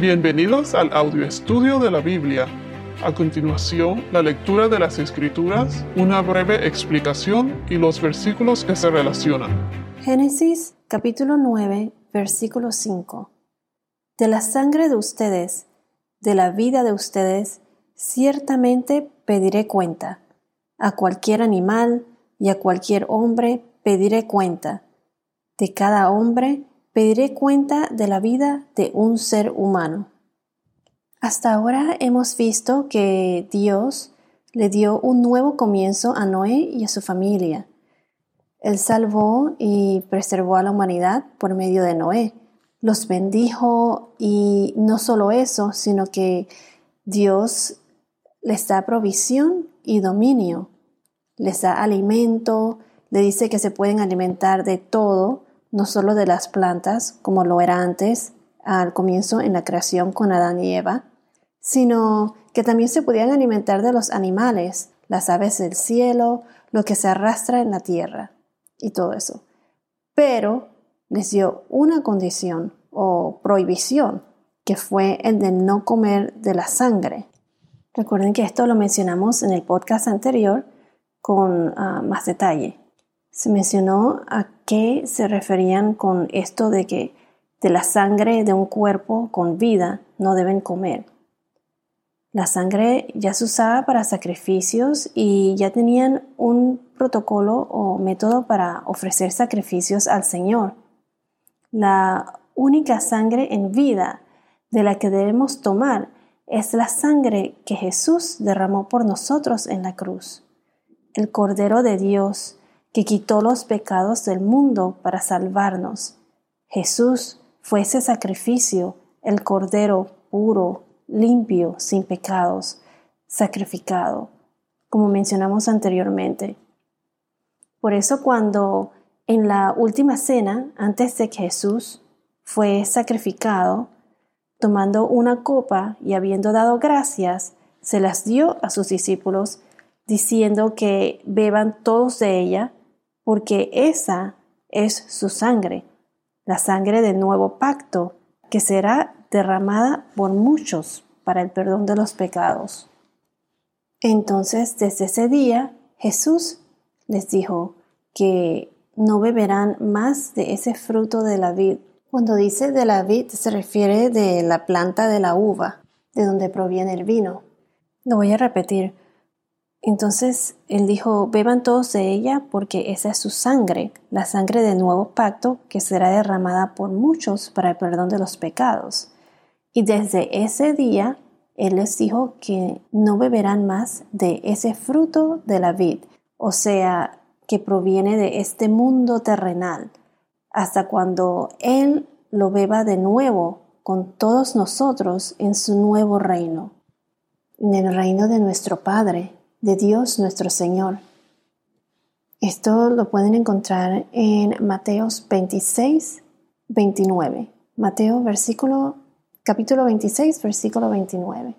Bienvenidos al audio estudio de la Biblia. A continuación, la lectura de las Escrituras, una breve explicación y los versículos que se relacionan. Génesis capítulo 9, versículo 5. De la sangre de ustedes, de la vida de ustedes, ciertamente pediré cuenta. A cualquier animal y a cualquier hombre pediré cuenta. De cada hombre pediré cuenta de la vida de un ser humano. Hasta ahora hemos visto que Dios le dio un nuevo comienzo a Noé y a su familia. Él salvó y preservó a la humanidad por medio de Noé. Los bendijo y no solo eso, sino que Dios les da provisión y dominio. Les da alimento, le dice que se pueden alimentar de todo no solo de las plantas, como lo era antes, al comienzo en la creación con Adán y Eva, sino que también se podían alimentar de los animales, las aves del cielo, lo que se arrastra en la tierra y todo eso. Pero les dio una condición o prohibición, que fue el de no comer de la sangre. Recuerden que esto lo mencionamos en el podcast anterior con ah, más detalle. Se mencionó a qué se referían con esto de que de la sangre de un cuerpo con vida no deben comer. La sangre ya se usaba para sacrificios y ya tenían un protocolo o método para ofrecer sacrificios al Señor. La única sangre en vida de la que debemos tomar es la sangre que Jesús derramó por nosotros en la cruz. El Cordero de Dios, que quitó los pecados del mundo para salvarnos. Jesús fue ese sacrificio, el Cordero puro, limpio, sin pecados, sacrificado, como mencionamos anteriormente. Por eso cuando en la última cena, antes de que Jesús fue sacrificado, tomando una copa y habiendo dado gracias, se las dio a sus discípulos, diciendo que beban todos de ella, porque esa es su sangre, la sangre del nuevo pacto, que será derramada por muchos para el perdón de los pecados. Entonces, desde ese día, Jesús les dijo que no beberán más de ese fruto de la vid. Cuando dice de la vid se refiere de la planta de la uva, de donde proviene el vino. Lo voy a repetir. Entonces él dijo, beban todos de ella porque esa es su sangre, la sangre del nuevo pacto que será derramada por muchos para el perdón de los pecados. Y desde ese día él les dijo que no beberán más de ese fruto de la vid, o sea, que proviene de este mundo terrenal, hasta cuando él lo beba de nuevo con todos nosotros en su nuevo reino, en el reino de nuestro Padre de Dios nuestro Señor. Esto lo pueden encontrar en Mateos 26, 29. Mateo versículo, capítulo 26, versículo 29.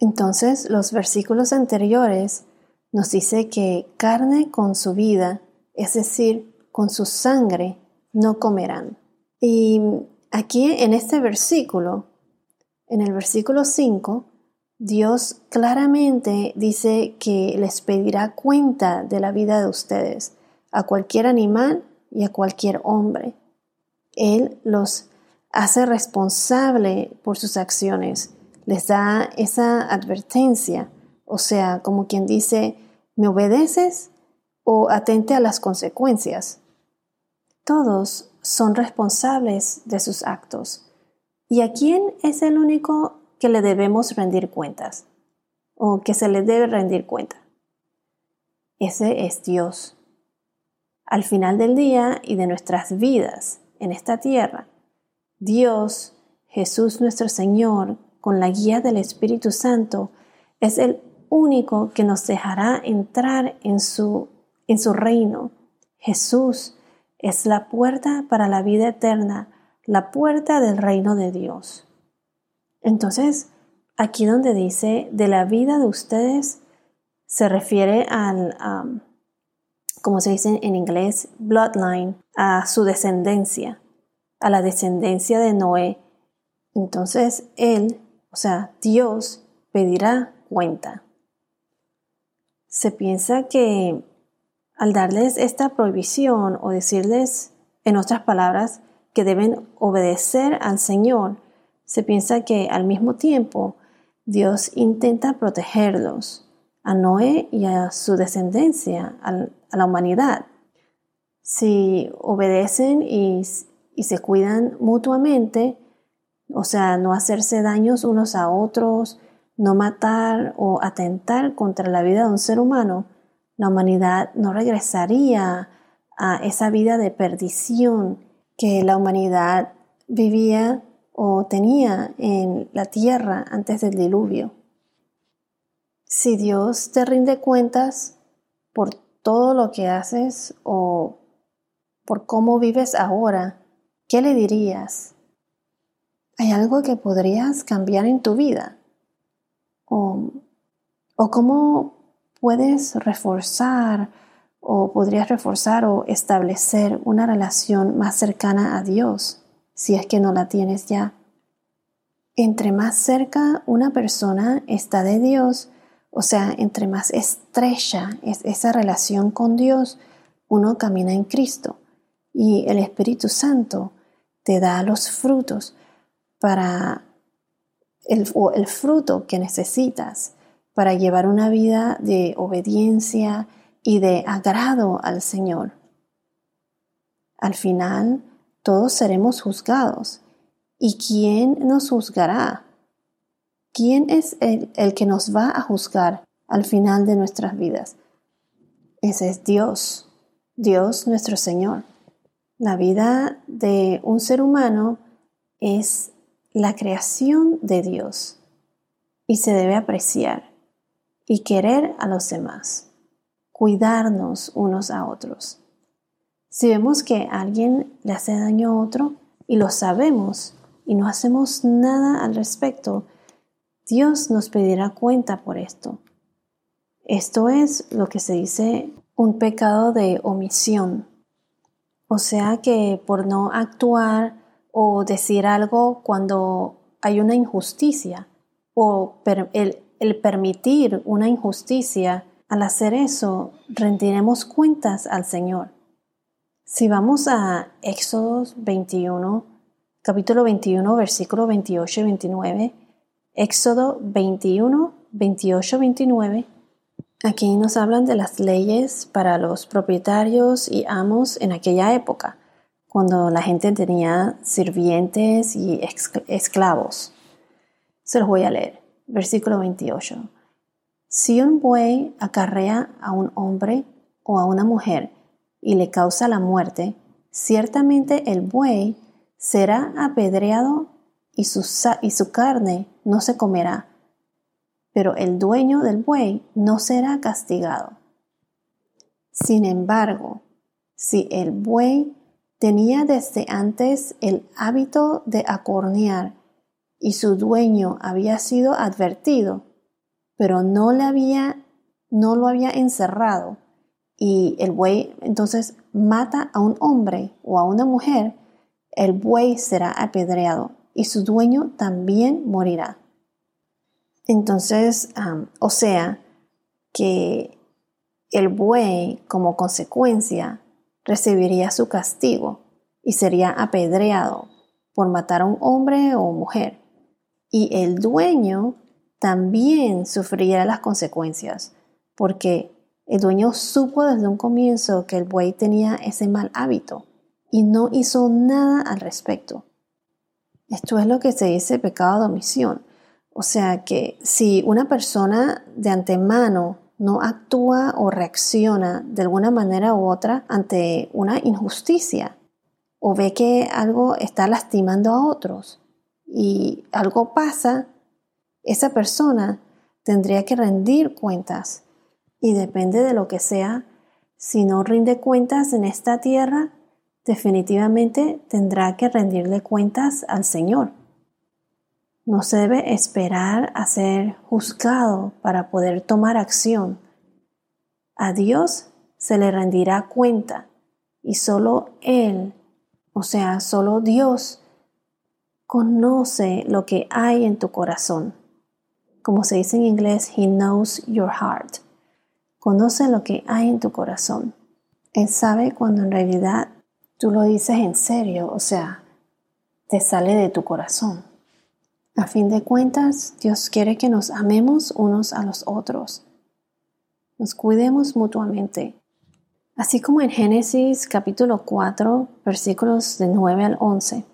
Entonces, los versículos anteriores nos dice que carne con su vida, es decir, con su sangre, no comerán. Y aquí en este versículo, en el versículo 5, Dios claramente dice que les pedirá cuenta de la vida de ustedes, a cualquier animal y a cualquier hombre. Él los hace responsable por sus acciones, les da esa advertencia, o sea, como quien dice, ¿me obedeces o atente a las consecuencias? Todos son responsables de sus actos. ¿Y a quién es el único que le debemos rendir cuentas o que se le debe rendir cuenta. Ese es Dios. Al final del día y de nuestras vidas en esta tierra, Dios, Jesús nuestro Señor, con la guía del Espíritu Santo, es el único que nos dejará entrar en su, en su reino. Jesús es la puerta para la vida eterna, la puerta del reino de Dios. Entonces, aquí donde dice de la vida de ustedes, se refiere al, como se dice en inglés, bloodline, a su descendencia, a la descendencia de Noé, entonces Él, o sea, Dios, pedirá cuenta. Se piensa que al darles esta prohibición o decirles, en otras palabras, que deben obedecer al Señor, se piensa que al mismo tiempo Dios intenta protegerlos, a Noé y a su descendencia, a la humanidad. Si obedecen y, se cuidan mutuamente, o sea, no hacerse daños unos a otros, no matar o atentar contra la vida de un ser humano, la humanidad no regresaría a esa vida de perdición que la humanidad vivía o tenía en la tierra antes del diluvio. Si Dios te rinde cuentas por todo lo que haces o por cómo vives ahora, ¿qué le dirías? ¿Hay algo que podrías cambiar en tu vida? ¿O, o cómo puedes reforzar o podrías reforzar o establecer una relación más cercana a Dios si es que no la tienes ya? Entre más cerca una persona está de Dios, o sea, entre más estrecha es esa relación con Dios, uno camina en Cristo y el Espíritu Santo te da los frutos para el, el fruto que necesitas para llevar una vida de obediencia y de agrado al Señor. Al final, todos seremos juzgados. ¿Y quién nos juzgará? ¿Quién es el, que nos va a juzgar al final de nuestras vidas? Ese es Dios, Dios nuestro Señor. La vida de un ser humano es la creación de Dios y se debe apreciar y querer a los demás, cuidarnos unos a otros. Si vemos que alguien le hace daño a otro y lo sabemos y no hacemos nada al respecto, Dios nos pedirá cuenta por esto. Esto es lo que se dice un pecado de omisión. O sea que por no actuar o decir algo cuando hay una injusticia o el, permitir una injusticia, al hacer eso rendiremos cuentas al Señor. Si vamos a Éxodo 21, capítulo 21, versículo 28 y 29, Éxodo 21, 28, 29, aquí nos hablan de las leyes para los propietarios y amos en aquella época cuando la gente tenía sirvientes y esclavos. Se los voy a leer. Versículo 28. Si un buey acarrea a un hombre o a una mujer y le causa la muerte, ciertamente el buey será apedreado y su, y su carne no se comerá, pero el dueño del buey no será castigado. Sin embargo, si el buey Tenía desde antes el hábito de acornear y su dueño había sido advertido, pero no, le había, no lo había encerrado. Y el buey entonces mata a un hombre o a una mujer, el buey será apedreado y su dueño también morirá. Entonces, o sea, que el buey como consecuencia recibiría su castigo y sería apedreado por matar a un hombre o mujer. Y el dueño también sufriría las consecuencias, porque el dueño supo desde un comienzo que el buey tenía ese mal hábito y no hizo nada al respecto. Esto es lo que se dice pecado de omisión. O sea que si una persona de antemano no actúa o reacciona de alguna manera u otra ante una injusticia o ve que algo está lastimando a otros y algo pasa, esa persona tendría que rendir cuentas y depende de lo que sea, si no rinde cuentas en esta tierra, definitivamente tendrá que rendirle cuentas al Señor. No se debe esperar a ser juzgado para poder tomar acción. A Dios se le rendirá cuenta y solo Él, o sea, solo Dios, conoce lo que hay en tu corazón. Como se dice en inglés, He knows your heart. Conoce lo que hay en tu corazón. Él sabe cuando en realidad tú lo dices en serio, o sea, te sale de tu corazón. A fin de cuentas, Dios quiere que nos amemos unos a los otros. Nos cuidemos mutuamente. Así como en Génesis capítulo 4, versículos de 9 al 11,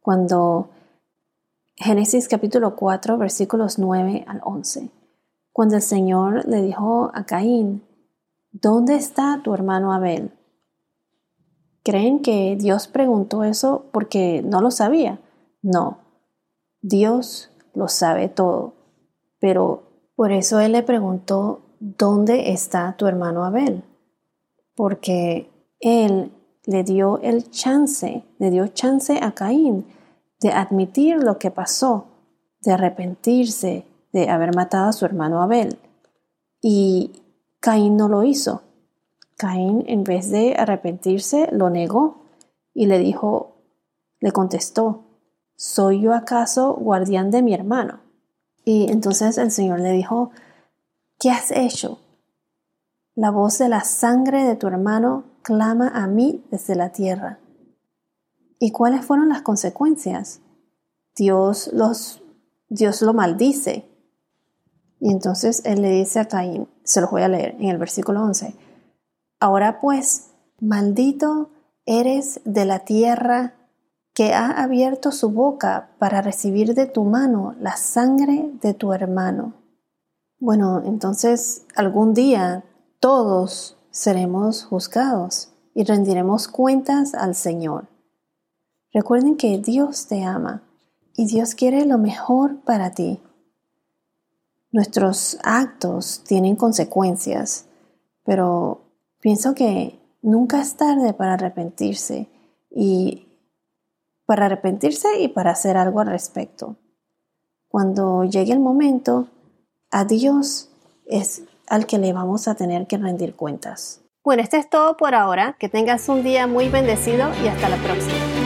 cuando Génesis capítulo 4, versículos 9 al 11, cuando el Señor le dijo a Caín, ¿dónde está tu hermano Abel? ¿Creen que Dios preguntó eso porque no lo sabía? No, Dios lo sabe todo, pero por eso Él le preguntó, ¿dónde está tu hermano Abel? Porque Él le dio el chance, le dio chance a Caín de admitir lo que pasó, de arrepentirse de haber matado a su hermano Abel. Y Caín no lo hizo. Caín, en vez de arrepentirse, lo negó y le dijo, le contestó, ¿soy yo acaso guardián de mi hermano? Y entonces el Señor le dijo, ¿qué has hecho? La voz de la sangre de tu hermano clama a mí desde la tierra. ¿Y cuáles fueron las consecuencias? Dios los Dios lo maldice. Y entonces él le dice a Caín, se lo voy a leer en el versículo 11, Ahora pues, maldito eres de la tierra que ha abierto su boca para recibir de tu mano la sangre de tu hermano. Bueno, entonces algún día todos seremos juzgados y rendiremos cuentas al Señor. Recuerden que Dios te ama y Dios quiere lo mejor para ti. Nuestros actos tienen consecuencias, pero Pienso que nunca es tarde para arrepentirse y para arrepentirse y para hacer algo al respecto. Cuando llegue el momento, a Dios es al que le vamos a tener que rendir cuentas. Bueno, esto es todo por ahora. Que tengas un día muy bendecido y hasta la próxima.